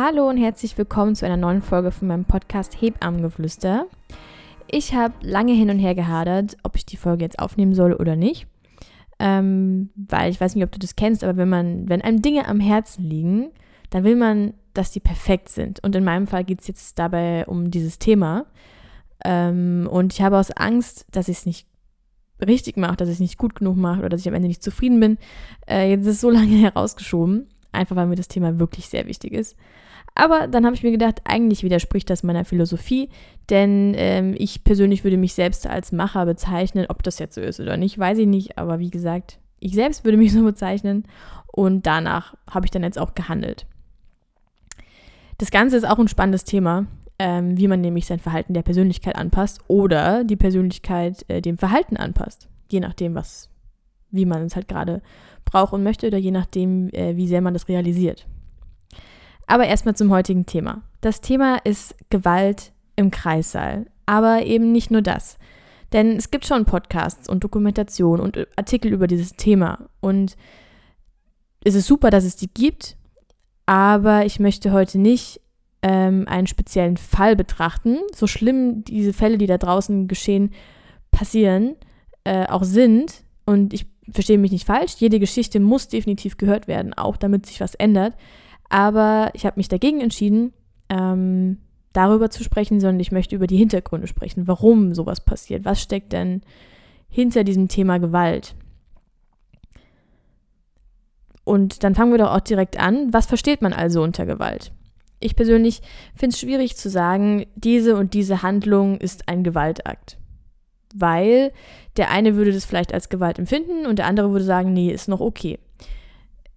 Hallo und herzlich willkommen zu einer neuen Folge von meinem Podcast Hebammengeflüster. Ich habe lange hin und her gehadert, ob ich die Folge jetzt aufnehmen soll oder nicht. Ähm, weil ich weiß nicht, ob du das kennst, aber wenn man, wenn einem Dinge am Herzen liegen, dann will man, dass die perfekt sind. Und in meinem Fall geht es jetzt dabei um dieses Thema. Ähm, und ich habe aus Angst, dass ich es nicht richtig mache, dass ich es nicht gut genug mache oder dass ich am Ende nicht zufrieden bin, äh, jetzt ist es so lange herausgeschoben. Einfach weil mir das Thema wirklich sehr wichtig ist. Aber dann habe ich mir gedacht, eigentlich widerspricht das meiner Philosophie, denn ähm, ich persönlich würde mich selbst als Macher bezeichnen. Ob das jetzt so ist oder nicht, weiß ich nicht. Aber wie gesagt, ich selbst würde mich so bezeichnen und danach habe ich dann jetzt auch gehandelt. Das Ganze ist auch ein spannendes Thema, ähm, wie man nämlich sein Verhalten der Persönlichkeit anpasst oder die Persönlichkeit äh, dem Verhalten anpasst. Je nachdem, was, wie man es halt gerade braucht und möchte oder je nachdem, äh, wie sehr man das realisiert. Aber erstmal zum heutigen Thema. Das Thema ist Gewalt im Kreissaal. Aber eben nicht nur das. Denn es gibt schon Podcasts und Dokumentationen und Artikel über dieses Thema. Und es ist super, dass es die gibt. Aber ich möchte heute nicht ähm, einen speziellen Fall betrachten. So schlimm diese Fälle, die da draußen geschehen, passieren, äh, auch sind. Und ich verstehe mich nicht falsch. Jede Geschichte muss definitiv gehört werden, auch damit sich was ändert. Aber ich habe mich dagegen entschieden, ähm, darüber zu sprechen, sondern ich möchte über die Hintergründe sprechen. Warum sowas passiert? Was steckt denn hinter diesem Thema Gewalt? Und dann fangen wir doch auch direkt an. Was versteht man also unter Gewalt? Ich persönlich finde es schwierig zu sagen, diese und diese Handlung ist ein Gewaltakt. Weil der eine würde das vielleicht als Gewalt empfinden und der andere würde sagen, nee, ist noch okay.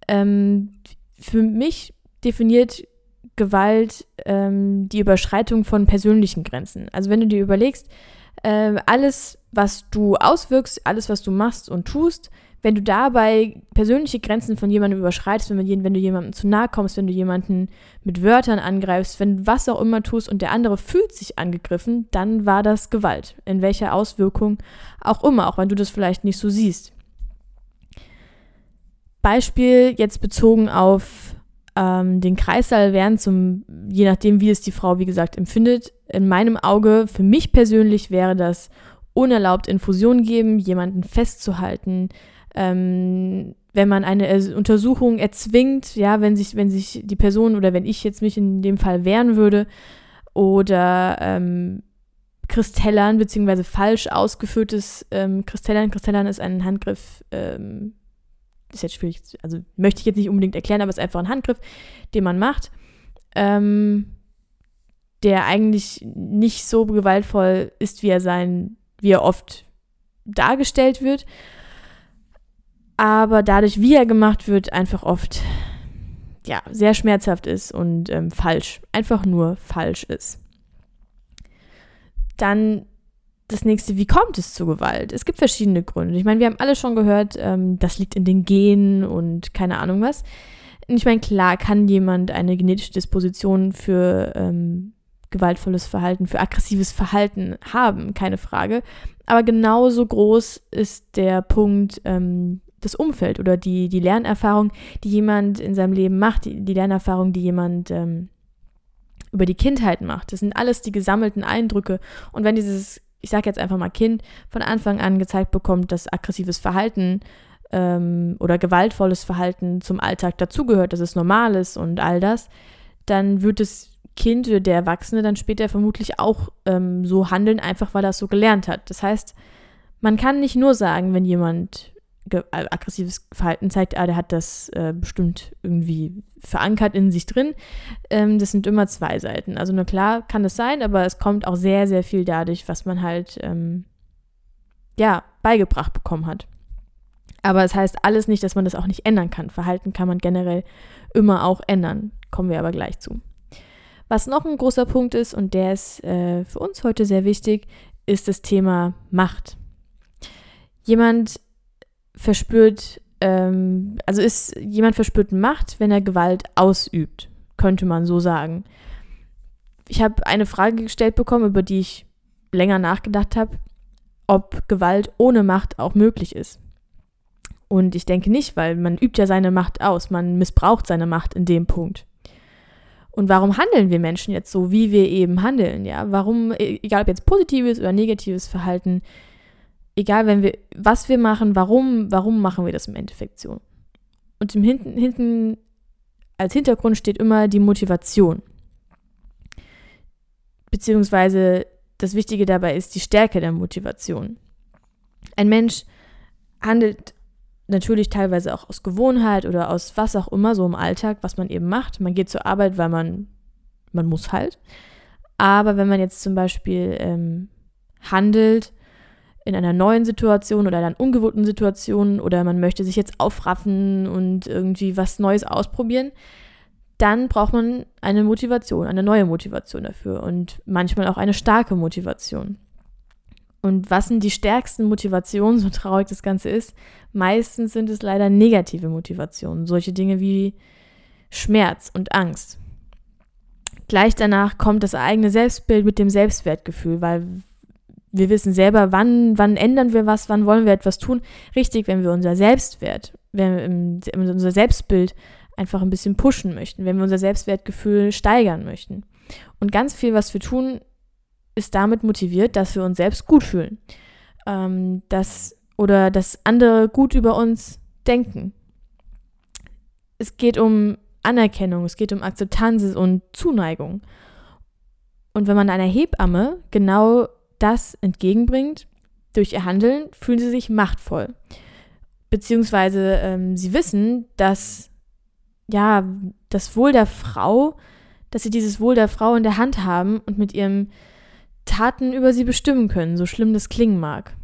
Ähm, für mich definiert Gewalt ähm, die Überschreitung von persönlichen Grenzen. Also wenn du dir überlegst, äh, alles, was du auswirkst, alles, was du machst und tust, wenn du dabei persönliche Grenzen von jemandem überschreitest, wenn, wenn du jemandem zu nahe kommst, wenn du jemanden mit Wörtern angreifst, wenn du was auch immer tust und der andere fühlt sich angegriffen, dann war das Gewalt. In welcher Auswirkung auch immer, auch wenn du das vielleicht nicht so siehst. Beispiel jetzt bezogen auf ähm, den Kreissaal wären zum, je nachdem, wie es die Frau, wie gesagt, empfindet, in meinem Auge, für mich persönlich wäre das unerlaubt Infusion geben, jemanden festzuhalten, ähm, wenn man eine Untersuchung erzwingt, ja, wenn sich, wenn sich die Person oder wenn ich jetzt mich in dem Fall wehren würde oder ähm, Kristellern beziehungsweise falsch ausgeführtes ähm, Kristellern. Kristellern ist ein Handgriff, ähm, ist jetzt schwierig, also möchte ich jetzt nicht unbedingt erklären, aber es ist einfach ein Handgriff, den man macht, ähm, der eigentlich nicht so gewaltvoll ist, wie er sein, wie er oft dargestellt wird, aber dadurch, wie er gemacht wird, einfach oft ja sehr schmerzhaft ist und ähm, falsch, einfach nur falsch ist. Dann das nächste, wie kommt es zu Gewalt? Es gibt verschiedene Gründe. Ich meine, wir haben alle schon gehört, ähm, das liegt in den Genen und keine Ahnung was. Ich meine, klar kann jemand eine genetische Disposition für ähm, gewaltvolles Verhalten, für aggressives Verhalten haben, keine Frage. Aber genauso groß ist der Punkt ähm, das Umfeld oder die, die Lernerfahrung, die jemand in seinem Leben macht, die, die Lernerfahrung, die jemand ähm, über die Kindheit macht. Das sind alles die gesammelten Eindrücke. Und wenn dieses ich sage jetzt einfach mal Kind, von Anfang an gezeigt bekommt, dass aggressives Verhalten ähm, oder gewaltvolles Verhalten zum Alltag dazugehört, dass es normal ist und all das, dann wird das Kind oder der Erwachsene dann später vermutlich auch ähm, so handeln, einfach weil er es so gelernt hat. Das heißt, man kann nicht nur sagen, wenn jemand aggressives Verhalten zeigt, ah, der hat das äh, bestimmt irgendwie verankert in sich drin. Ähm, das sind immer zwei Seiten. Also nur klar kann es sein, aber es kommt auch sehr, sehr viel dadurch, was man halt ähm, ja beigebracht bekommen hat. Aber es das heißt alles nicht, dass man das auch nicht ändern kann. Verhalten kann man generell immer auch ändern. Kommen wir aber gleich zu. Was noch ein großer Punkt ist, und der ist äh, für uns heute sehr wichtig, ist das Thema Macht. Jemand verspürt, ähm, also ist jemand verspürt Macht, wenn er Gewalt ausübt, könnte man so sagen. Ich habe eine Frage gestellt bekommen, über die ich länger nachgedacht habe, ob Gewalt ohne Macht auch möglich ist. Und ich denke nicht, weil man übt ja seine Macht aus, man missbraucht seine Macht in dem Punkt. Und warum handeln wir Menschen jetzt so, wie wir eben handeln? Ja, warum, e, egal ob jetzt positives oder negatives Verhalten, egal wenn wir, was wir machen, warum, warum machen wir das im Endeffekt so? Und im hinten, hinten als Hintergrund steht immer die Motivation. Beziehungsweise das Wichtige dabei ist die Stärke der Motivation. Ein Mensch handelt natürlich teilweise auch aus Gewohnheit oder aus was auch immer, so im Alltag, was man eben macht. Man geht zur Arbeit, weil man, man muss halt. Aber wenn man jetzt zum Beispiel ähm, handelt in einer neuen Situation oder einer ungewohnten Situation oder man möchte sich jetzt aufraffen und irgendwie was Neues ausprobieren, dann braucht man eine Motivation, eine neue Motivation dafür und manchmal auch eine starke Motivation. Und was sind die stärksten Motivationen, so traurig das Ganze ist? Meistens sind es leider negative Motivationen, solche Dinge wie Schmerz und Angst. Gleich danach kommt das eigene Selbstbild mit dem Selbstwertgefühl, weil wir wissen selber, wann, wann ändern wir was, wann wollen wir etwas tun. Richtig, wenn wir unser Selbstwert, wenn wir unser Selbstbild einfach ein bisschen pushen möchten, wenn wir unser Selbstwertgefühl steigern möchten. Und ganz viel, was wir tun, ist damit motiviert, dass wir uns selbst gut fühlen. Ähm, dass, oder dass andere gut über uns denken. Es geht um Anerkennung, es geht um Akzeptanz und Zuneigung. Und wenn man einer Hebamme genau das entgegenbringt, durch ihr Handeln, fühlen sie sich machtvoll. Beziehungsweise ähm, sie wissen, dass ja, das Wohl der Frau, dass sie dieses Wohl der Frau in der Hand haben und mit ihren Taten über sie bestimmen können, so schlimm das klingen mag.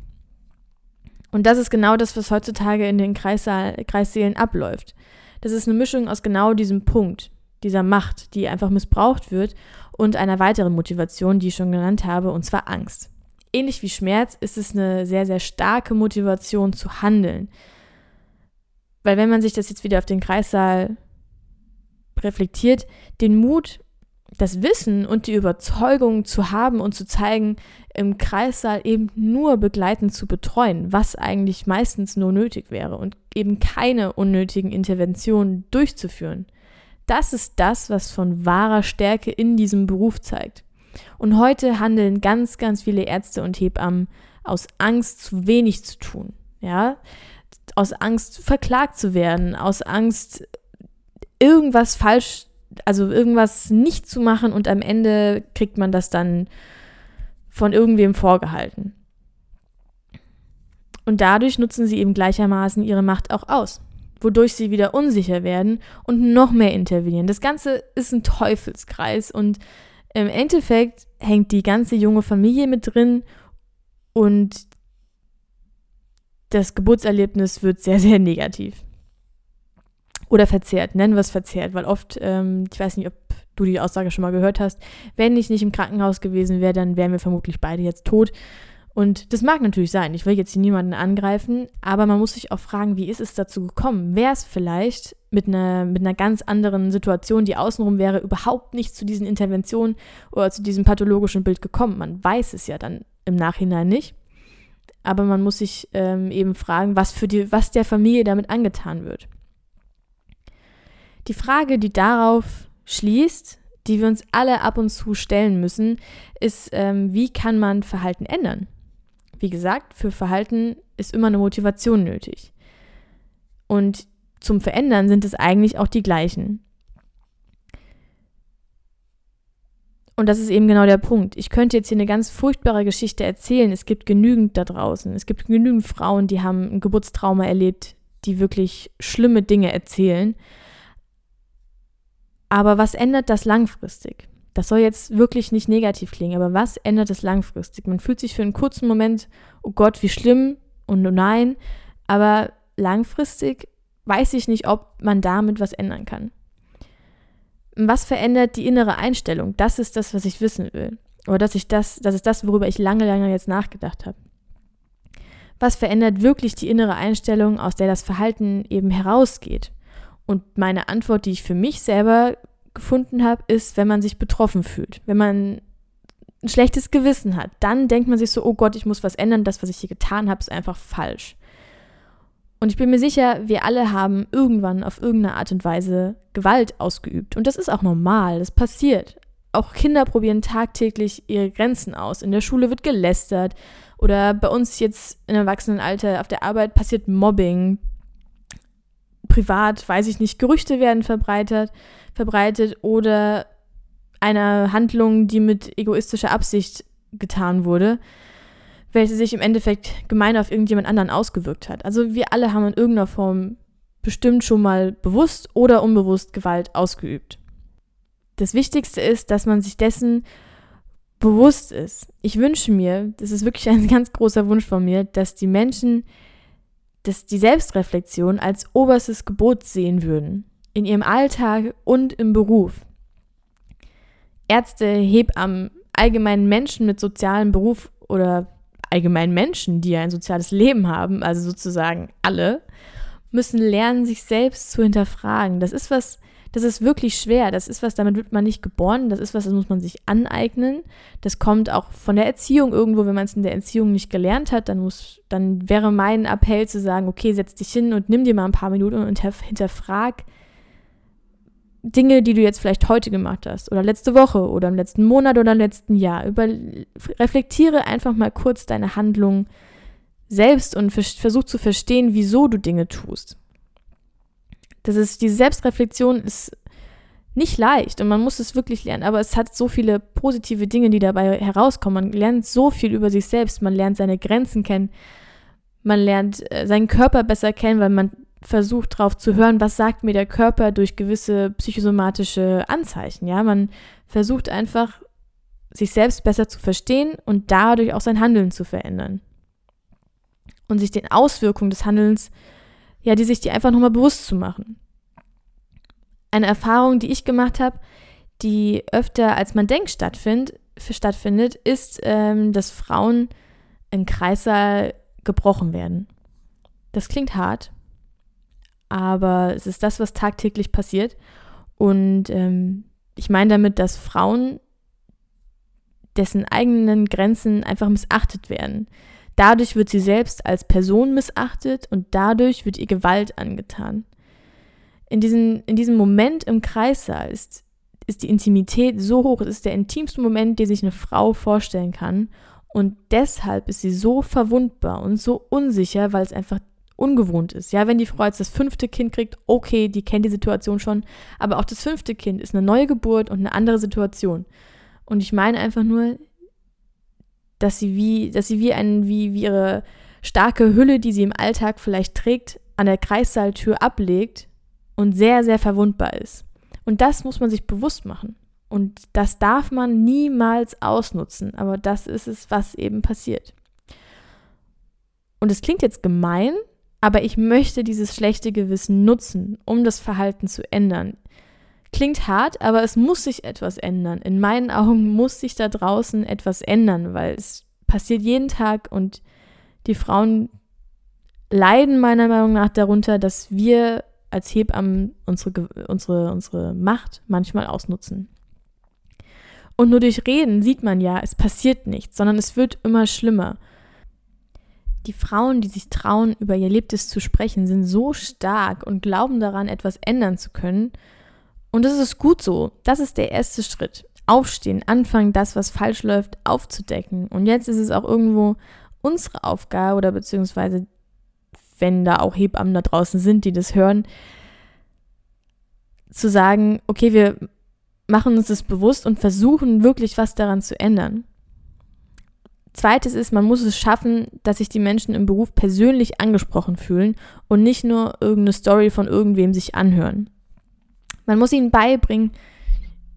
Und das ist genau das, was heutzutage in den Kreissaal, Kreissälen abläuft. Das ist eine Mischung aus genau diesem Punkt, dieser Macht, die einfach missbraucht wird und einer weiteren Motivation, die ich schon genannt habe, und zwar Angst. Ähnlich wie Schmerz ist es eine sehr, sehr starke Motivation zu handeln. Weil wenn man sich das jetzt wieder auf den Kreissaal reflektiert, den Mut, das Wissen und die Überzeugung zu haben und zu zeigen, im Kreissaal eben nur begleitend zu betreuen, was eigentlich meistens nur nötig wäre und eben keine unnötigen Interventionen durchzuführen. Das ist das, was von wahrer Stärke in diesem Beruf zeigt. Und heute handeln ganz, ganz viele Ärzte und Hebammen aus Angst, zu wenig zu tun. Ja, aus Angst, verklagt zu werden, aus Angst, irgendwas falsch, also irgendwas nicht zu machen und am Ende kriegt man das dann von irgendwem vorgehalten. Und dadurch nutzen sie eben gleichermaßen ihre Macht auch aus, wodurch sie wieder unsicher werden und noch mehr intervenieren. Das Ganze ist ein Teufelskreis und im Endeffekt hängt die ganze junge Familie mit drin und das Geburtserlebnis wird sehr, sehr negativ. Oder verzehrt, nennen wir es verzehrt, weil oft, ähm, ich weiß nicht, ob du die Aussage schon mal gehört hast, wenn ich nicht im Krankenhaus gewesen wäre, dann wären wir vermutlich beide jetzt tot. Und das mag natürlich sein. Ich will jetzt hier niemanden angreifen, aber man muss sich auch fragen, wie ist es dazu gekommen? Wäre es vielleicht mit einer, mit einer ganz anderen Situation, die außenrum wäre, überhaupt nicht zu diesen Interventionen oder zu diesem pathologischen Bild gekommen? Man weiß es ja dann im Nachhinein nicht. Aber man muss sich ähm, eben fragen, was, für die, was der Familie damit angetan wird. Die Frage, die darauf schließt, die wir uns alle ab und zu stellen müssen, ist, ähm, wie kann man Verhalten ändern? Wie gesagt, für Verhalten ist immer eine Motivation nötig. Und zum Verändern sind es eigentlich auch die gleichen. Und das ist eben genau der Punkt. Ich könnte jetzt hier eine ganz furchtbare Geschichte erzählen. Es gibt genügend da draußen. Es gibt genügend Frauen, die haben ein Geburtstrauma erlebt, die wirklich schlimme Dinge erzählen. Aber was ändert das langfristig? Das soll jetzt wirklich nicht negativ klingen, aber was ändert es langfristig? Man fühlt sich für einen kurzen Moment, oh Gott, wie schlimm und oh nein, aber langfristig weiß ich nicht, ob man damit was ändern kann. Was verändert die innere Einstellung? Das ist das, was ich wissen will. Oder dass ich das, das ist das, worüber ich lange, lange jetzt nachgedacht habe. Was verändert wirklich die innere Einstellung, aus der das Verhalten eben herausgeht? Und meine Antwort, die ich für mich selber gefunden habe, ist, wenn man sich betroffen fühlt, wenn man ein schlechtes Gewissen hat, dann denkt man sich so, oh Gott, ich muss was ändern, das, was ich hier getan habe, ist einfach falsch. Und ich bin mir sicher, wir alle haben irgendwann auf irgendeine Art und Weise Gewalt ausgeübt. Und das ist auch normal, das passiert. Auch Kinder probieren tagtäglich ihre Grenzen aus. In der Schule wird gelästert oder bei uns jetzt im Erwachsenenalter auf der Arbeit passiert Mobbing. Privat, weiß ich nicht, Gerüchte werden verbreitet, verbreitet oder eine Handlung, die mit egoistischer Absicht getan wurde welche sich im Endeffekt gemein auf irgendjemand anderen ausgewirkt hat. Also wir alle haben in irgendeiner Form bestimmt schon mal bewusst oder unbewusst Gewalt ausgeübt. Das Wichtigste ist, dass man sich dessen bewusst ist. Ich wünsche mir, das ist wirklich ein ganz großer Wunsch von mir, dass die Menschen dass die Selbstreflexion als oberstes Gebot sehen würden. In ihrem Alltag und im Beruf. Ärzte, Hebammen, allgemein Menschen mit sozialem Beruf oder allgemein Menschen, die ein soziales Leben haben, also sozusagen alle, müssen lernen, sich selbst zu hinterfragen. Das ist was, das ist wirklich schwer. Das ist was, damit wird man nicht geboren. Das ist was, das muss man sich aneignen. Das kommt auch von der Erziehung irgendwo. Wenn man es in der Erziehung nicht gelernt hat, dann muss, dann wäre mein Appell zu sagen, okay, setz dich hin und nimm dir mal ein paar Minuten und hinterfrag Dinge, die du jetzt vielleicht heute gemacht hast oder letzte Woche oder im letzten Monat oder im letzten Jahr. Über, reflektiere einfach mal kurz deine Handlungen selbst und versuch zu verstehen, wieso du Dinge tust. Das ist, diese Selbstreflexion ist nicht leicht und man muss es wirklich lernen, aber es hat so viele positive Dinge, die dabei herauskommen. Man lernt so viel über sich selbst, man lernt seine Grenzen kennen, man lernt äh, seinen Körper besser kennen, weil man versucht drauf zu hören, was sagt mir der Körper durch gewisse psychosomatische Anzeichen. Ja, man versucht einfach, sich selbst besser zu verstehen und dadurch auch sein Handeln zu verändern. Und sich den Auswirkungen des Handelns, ja, die sich die einfach nochmal bewusst zu machen. Eine Erfahrung, die ich gemacht habe, die öfter als man denkt stattfind, stattfindet, ist, ähm, dass Frauen im Kreissaal gebrochen werden. Das klingt hart, aber es ist das, was tagtäglich passiert. Und ähm, ich meine damit, dass Frauen dessen eigenen Grenzen einfach missachtet werden. Dadurch wird sie selbst als Person missachtet und dadurch wird ihr Gewalt angetan. In, diesen, in diesem Moment im Kreissaal ist, ist die Intimität so hoch, es ist der intimste Moment, den sich eine Frau vorstellen kann. Und deshalb ist sie so verwundbar und so unsicher, weil es einfach ungewohnt ist. Ja, wenn die Frau jetzt das fünfte Kind kriegt, okay, die kennt die Situation schon, aber auch das fünfte Kind ist eine neue Geburt und eine andere Situation. Und ich meine einfach nur, dass sie wie, dass sie wie ein, wie, wie ihre starke Hülle, die sie im Alltag vielleicht trägt, an der Kreissaaltür ablegt und sehr, sehr verwundbar ist. Und das muss man sich bewusst machen. Und das darf man niemals ausnutzen. Aber das ist es, was eben passiert. Und es klingt jetzt gemein, aber ich möchte dieses schlechte Gewissen nutzen, um das Verhalten zu ändern. Klingt hart, aber es muss sich etwas ändern. In meinen Augen muss sich da draußen etwas ändern, weil es passiert jeden Tag und die Frauen leiden meiner Meinung nach darunter, dass wir als Hebammen unsere, unsere, unsere Macht manchmal ausnutzen. Und nur durch Reden sieht man ja, es passiert nichts, sondern es wird immer schlimmer. Die Frauen, die sich trauen, über ihr Lebtes zu sprechen, sind so stark und glauben daran, etwas ändern zu können. Und das ist gut so. Das ist der erste Schritt. Aufstehen, anfangen, das, was falsch läuft, aufzudecken. Und jetzt ist es auch irgendwo unsere Aufgabe oder beziehungsweise, wenn da auch Hebammen da draußen sind, die das hören, zu sagen, okay, wir machen uns das bewusst und versuchen wirklich was daran zu ändern. Zweites ist, man muss es schaffen, dass sich die Menschen im Beruf persönlich angesprochen fühlen und nicht nur irgendeine Story von irgendwem sich anhören. Man muss ihnen beibringen,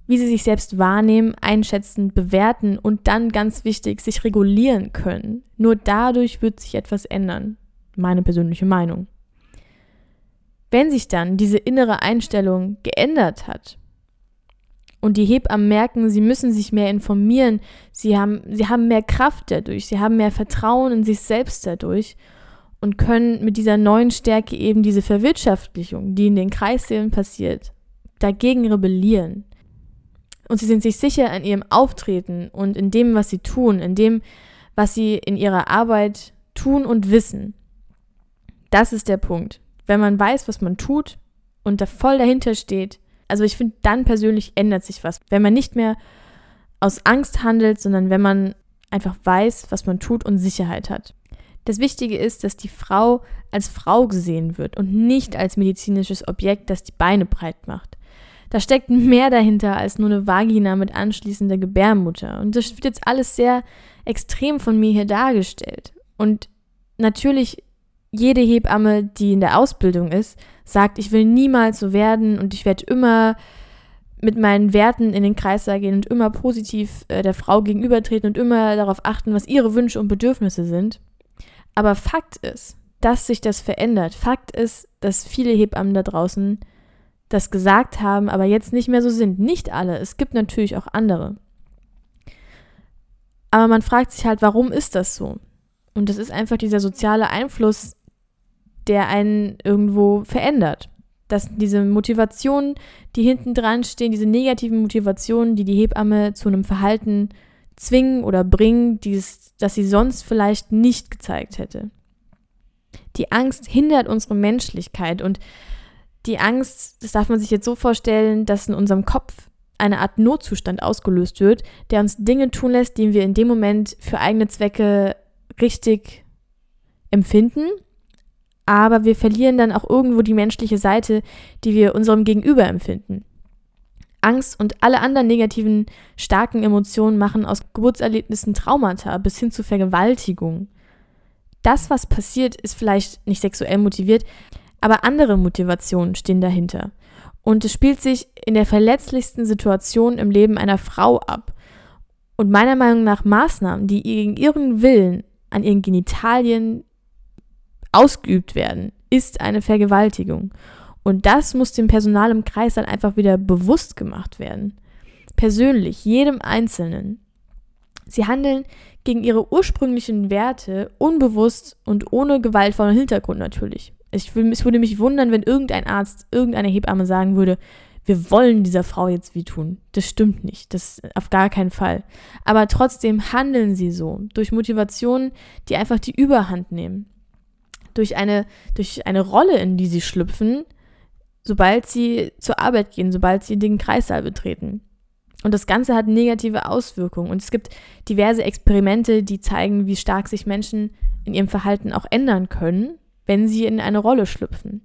wie sie sich selbst wahrnehmen, einschätzen, bewerten und dann ganz wichtig, sich regulieren können. Nur dadurch wird sich etwas ändern. Meine persönliche Meinung. Wenn sich dann diese innere Einstellung geändert hat, und die Hebammen merken, sie müssen sich mehr informieren, sie haben, sie haben mehr Kraft dadurch, sie haben mehr Vertrauen in sich selbst dadurch und können mit dieser neuen Stärke eben diese Verwirtschaftlichung, die in den Kreissälen passiert, dagegen rebellieren. Und sie sind sich sicher in ihrem Auftreten und in dem, was sie tun, in dem, was sie in ihrer Arbeit tun und wissen. Das ist der Punkt. Wenn man weiß, was man tut und da voll dahinter steht, also ich finde, dann persönlich ändert sich was. Wenn man nicht mehr aus Angst handelt, sondern wenn man einfach weiß, was man tut und Sicherheit hat. Das Wichtige ist, dass die Frau als Frau gesehen wird und nicht als medizinisches Objekt, das die Beine breit macht. Da steckt mehr dahinter als nur eine Vagina mit anschließender Gebärmutter. Und das wird jetzt alles sehr extrem von mir hier dargestellt. Und natürlich, jede Hebamme, die in der Ausbildung ist, sagt, ich will niemals so werden und ich werde immer mit meinen Werten in den Kreissaal gehen und immer positiv äh, der Frau gegenübertreten und immer darauf achten, was ihre Wünsche und Bedürfnisse sind. Aber Fakt ist, dass sich das verändert. Fakt ist, dass viele Hebammen da draußen das gesagt haben, aber jetzt nicht mehr so sind. Nicht alle. Es gibt natürlich auch andere. Aber man fragt sich halt, warum ist das so? Und das ist einfach dieser soziale Einfluss, der einen irgendwo verändert. Dass diese Motivationen, die hinten dran stehen, diese negativen Motivationen, die die Hebamme zu einem Verhalten zwingen oder bringen, dies, das sie sonst vielleicht nicht gezeigt hätte. Die Angst hindert unsere Menschlichkeit und die Angst, das darf man sich jetzt so vorstellen, dass in unserem Kopf eine Art Notzustand ausgelöst wird, der uns Dinge tun lässt, die wir in dem Moment für eigene Zwecke richtig empfinden. Aber wir verlieren dann auch irgendwo die menschliche Seite, die wir unserem Gegenüber empfinden. Angst und alle anderen negativen, starken Emotionen machen aus Geburtserlebnissen Traumata bis hin zu Vergewaltigung. Das, was passiert, ist vielleicht nicht sexuell motiviert, aber andere Motivationen stehen dahinter. Und es spielt sich in der verletzlichsten Situation im Leben einer Frau ab. Und meiner Meinung nach Maßnahmen, die gegen ihren Willen an ihren Genitalien ausgeübt werden, ist eine Vergewaltigung. Und das muss dem Personal im Kreis dann einfach wieder bewusst gemacht werden. Persönlich, jedem Einzelnen. Sie handeln gegen ihre ursprünglichen Werte unbewusst und ohne gewaltvollen Hintergrund natürlich. Ich, es würde mich wundern, wenn irgendein Arzt, irgendeine Hebamme sagen würde, wir wollen dieser Frau jetzt wie tun. Das stimmt nicht. Das auf gar keinen Fall. Aber trotzdem handeln sie so. Durch Motivationen, die einfach die Überhand nehmen. Durch eine, durch eine Rolle, in die sie schlüpfen, sobald sie zur Arbeit gehen, sobald sie den Kreissaal betreten. Und das Ganze hat negative Auswirkungen. Und es gibt diverse Experimente, die zeigen, wie stark sich Menschen in ihrem Verhalten auch ändern können wenn sie in eine Rolle schlüpfen.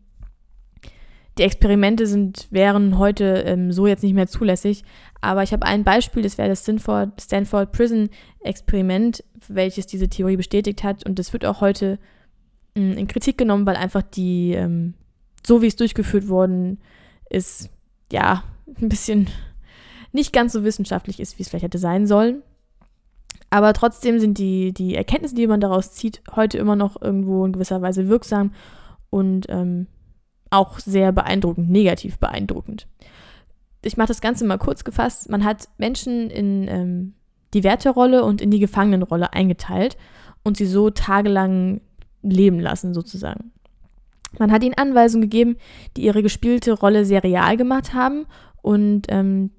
Die Experimente sind, wären heute ähm, so jetzt nicht mehr zulässig, aber ich habe ein Beispiel, das wäre das Stanford, Stanford Prison Experiment, welches diese Theorie bestätigt hat und das wird auch heute mh, hm, in Kritik genommen, weil einfach die, ähm, so wie es durchgeführt worden ist, ja, ein bisschen nicht ganz so wissenschaftlich ist, wie es vielleicht hätte sein sollen. Aber trotzdem sind die, die Erkenntnisse, die man daraus zieht, heute immer noch irgendwo in gewisser Weise wirksam und ähm, auch sehr beeindruckend, negativ beeindruckend. Ich mache das Ganze mal kurz gefasst. Man hat Menschen in ähm, die Wärterrolle und in die Gefangenenrolle eingeteilt und sie so tagelang leben lassen, sozusagen. Man hat ihnen Anweisungen gegeben, die ihre gespielte Rolle sehr real gemacht haben und ähm,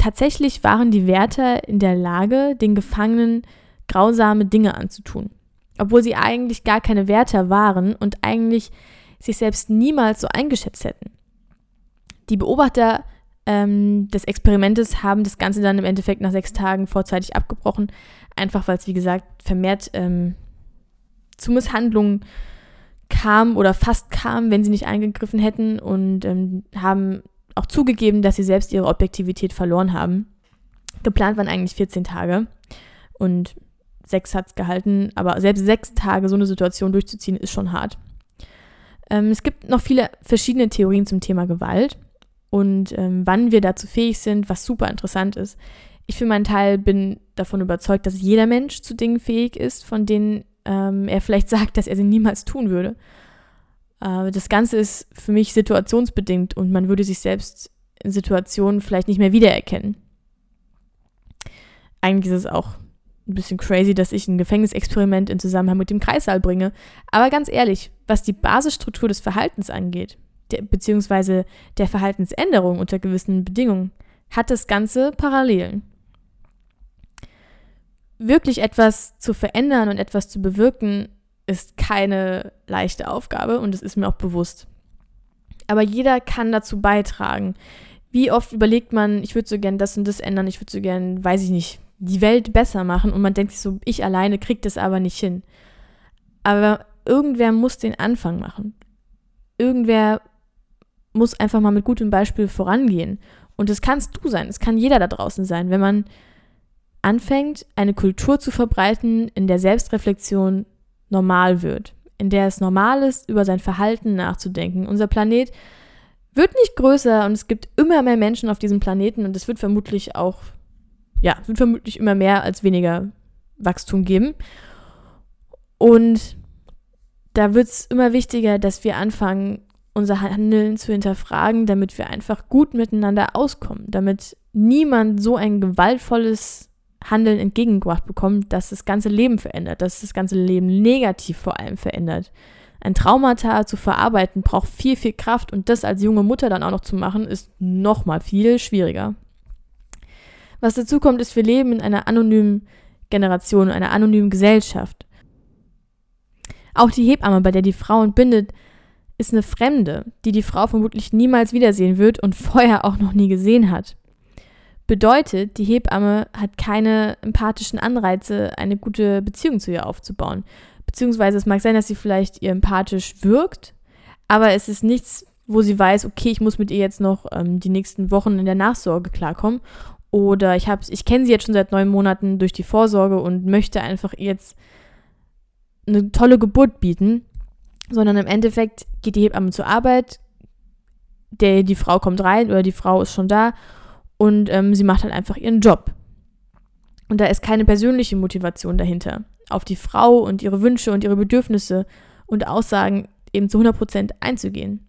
Tatsächlich waren die Wärter in der Lage, den Gefangenen grausame Dinge anzutun, obwohl sie eigentlich gar keine Wärter waren und eigentlich sich selbst niemals so eingeschätzt hätten. Die Beobachter ähm, des Experimentes haben das Ganze dann im Endeffekt nach sechs Tagen vorzeitig abgebrochen, einfach weil es, wie gesagt, vermehrt ähm, zu Misshandlungen kam oder fast kam, wenn sie nicht eingegriffen hätten und ähm, haben auch zugegeben, dass sie selbst ihre Objektivität verloren haben. Geplant waren eigentlich 14 Tage und sechs hat es gehalten, aber selbst sechs Tage so eine Situation durchzuziehen, ist schon hart. Ähm, es gibt noch viele verschiedene Theorien zum Thema Gewalt und ähm, wann wir dazu fähig sind, was super interessant ist. Ich für meinen Teil bin davon überzeugt, dass jeder Mensch zu Dingen fähig ist, von denen ähm, er vielleicht sagt, dass er sie niemals tun würde. Äh, das Ganze ist für mich situationsbedingt und man würde sich selbst in Situationen vielleicht nicht mehr wiedererkennen. Eigentlich ist es auch ein bisschen crazy, dass ich ein Gefängnisexperiment in Zusammenhang mit dem Kreissaal bringe. Aber ganz ehrlich, was die Basisstruktur des Verhaltens angeht, der, beziehungsweise der Verhaltensänderung unter gewissen Bedingungen, hat das Ganze Parallelen. Wirklich etwas zu verändern und etwas zu bewirken, ist keine leichte Aufgabe und das ist mir auch bewusst. Aber jeder kann dazu beitragen. Wie oft überlegt man, ich würde so gern das und das ändern, ich würde so gern, weiß ich nicht, die Welt besser machen und man denkt sich so, ich alleine kriege das aber nicht hin. Aber irgendwer muss den Anfang machen. Irgendwer muss einfach mal mit gutem Beispiel vorangehen. Und das kannst du sein, es kann jeder da draußen sein, wenn man anfängt, eine Kultur zu verbreiten, in der Selbstreflexion normal wird, in der es normal ist, über sein Verhalten nachzudenken. Unser Planet wird nicht größer und es gibt immer mehr Menschen auf diesem Planeten und es wird vermutlich auch, ja, wird vermutlich immer mehr als weniger Wachstum geben. Und da wird es immer wichtiger, dass wir anfangen, unser Handeln zu hinterfragen, damit wir einfach gut miteinander auskommen, damit niemand so ein gewaltvolles Handeln entgegengebracht bekommt, dass das ganze Leben verändert, dass das ganze Leben negativ vor allem verändert. Ein Traumata zu verarbeiten braucht viel, viel Kraft und das als junge Mutter dann auch noch zu machen, ist nochmal viel schwieriger. Was dazu kommt, ist, wir leben in einer anonymen Generation, einer anonymen Gesellschaft. Auch die Hebamme, bei der die Frau entbindet, ist eine Fremde, die die Frau vermutlich niemals wiedersehen wird und vorher auch noch nie gesehen hat. Bedeutet, die Hebamme hat keine empathischen Anreize, eine gute Beziehung zu ihr aufzubauen. Beziehungsweise es mag sein, dass sie vielleicht ihr empathisch wirkt, aber es ist nichts, wo sie weiß, okay, ich muss mit ihr jetzt noch ähm, die nächsten Wochen in der Nachsorge klarkommen. Oder ich, ich kenne sie jetzt schon seit neun Monaten durch die Vorsorge und möchte einfach jetzt eine tolle Geburt bieten, sondern im Endeffekt geht die Hebamme zur Arbeit, der, die Frau kommt rein oder die Frau ist schon da und ähm, sie macht halt einfach ihren Job. Und da ist keine persönliche Motivation dahinter, auf die Frau und ihre Wünsche und ihre Bedürfnisse und Aussagen eben zu 100% einzugehen.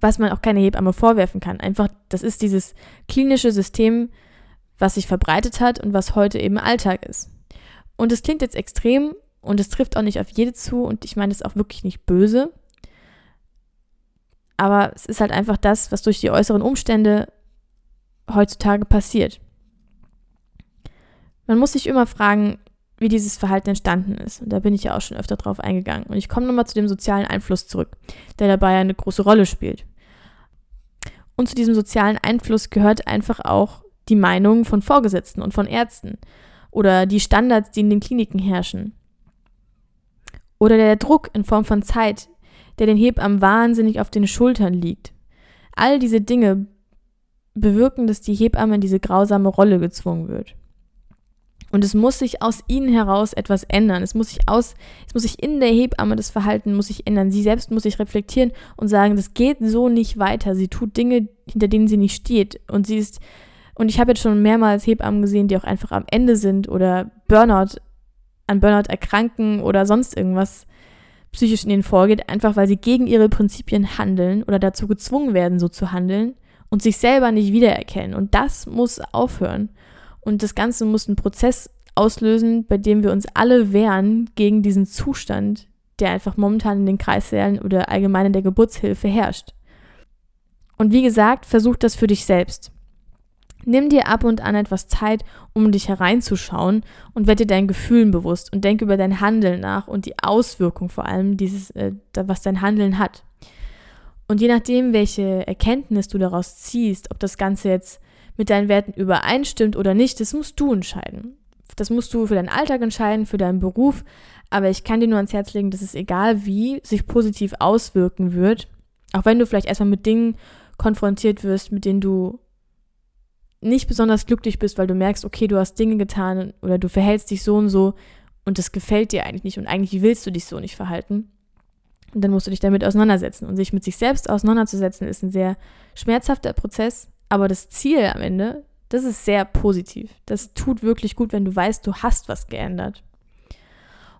Was man auch keine Hebamme vorwerfen kann. Einfach, das ist dieses klinische System, was sich verbreitet hat und was heute eben Alltag ist. Und es klingt jetzt extrem und es trifft auch nicht auf jede zu und ich meine es auch wirklich nicht böse. Aber es ist halt einfach das, was durch die äußeren Umstände heutzutage passiert. Man muss sich immer fragen, wie dieses Verhalten entstanden ist. Und da bin ich ja auch schon öfter drauf eingegangen. Und ich komme nochmal zu dem sozialen Einfluss zurück, der dabei eine große Rolle spielt. Und zu diesem sozialen Einfluss gehört einfach auch die Meinung von Vorgesetzten und von Ärzten oder die Standards, die in den Kliniken herrschen. Oder der Druck in Form von Zeit, der den Hebammen wahnsinnig auf den Schultern liegt. All diese Dinge bewirken, dass die Hebamme in diese grausame Rolle gezwungen wird. Und es muss sich aus ihnen heraus etwas ändern. Es muss sich aus, es muss sich in der Hebamme das Verhalten muss sich ändern. Sie selbst muss sich reflektieren und sagen, das geht so nicht weiter. Sie tut Dinge, hinter denen sie nicht steht. Und sie ist, und ich habe jetzt schon mehrmals Hebammen gesehen, die auch einfach am Ende sind oder Burnout an Burnout erkranken oder sonst irgendwas psychisch in ihnen vorgeht, einfach weil sie gegen ihre Prinzipien handeln oder dazu gezwungen werden, so zu handeln und sich selber nicht wiedererkennen. Und das muss aufhören. Und das Ganze muss einen Prozess auslösen, bei dem wir uns alle wehren gegen diesen Zustand, der einfach momentan in den Kreissälen oder allgemein in der Geburtshilfe herrscht. Und wie gesagt, versuch das für dich selbst. Nimm dir ab und an etwas Zeit, um dich hereinzuschauen und werde dir deinen Gefühlen bewusst und denke über dein Handeln nach und die Auswirkung vor allem, dieses, äh, was dein Handeln hat. Und je nachdem, welche Erkenntnis du daraus ziehst, ob das Ganze jetzt mit deinen Werten übereinstimmt oder nicht, das musst du entscheiden. Das musst du für deinen Alltag entscheiden, für deinen Beruf. Aber ich kann dir nur ans Herz legen, dass es egal wie sich positiv auswirken wird, auch wenn du vielleicht erstmal mit Dingen konfrontiert wirst, mit denen du nicht besonders glücklich bist, weil du merkst, okay, du hast Dinge getan oder du verhältst dich so und so und das gefällt dir eigentlich nicht und eigentlich willst du dich so nicht verhalten. Und dann musst du dich damit auseinandersetzen. Und sich mit sich selbst auseinanderzusetzen, ist ein sehr schmerzhafter Prozess, aber das Ziel am Ende, das ist sehr positiv. Das tut wirklich gut, wenn du weißt, du hast was geändert.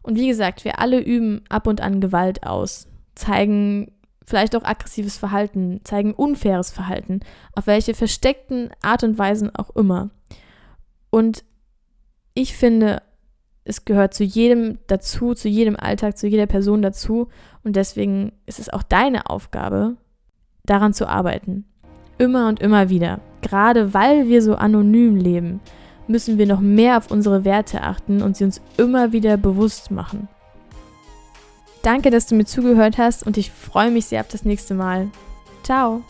Und wie gesagt, wir alle üben ab und an Gewalt aus, zeigen vielleicht auch aggressives Verhalten, zeigen unfaires Verhalten, auf welche versteckten Art und Weisen auch immer. Und ich finde, es gehört zu jedem dazu, zu jedem Alltag, zu jeder Person dazu. Und deswegen ist es auch deine Aufgabe, daran zu arbeiten. Immer und immer wieder. Gerade weil wir so anonym leben, müssen wir noch mehr auf unsere Werte achten und sie uns immer wieder bewusst machen. Danke, dass du mir zugehört hast und ich freue mich sehr auf das nächste Mal. Ciao.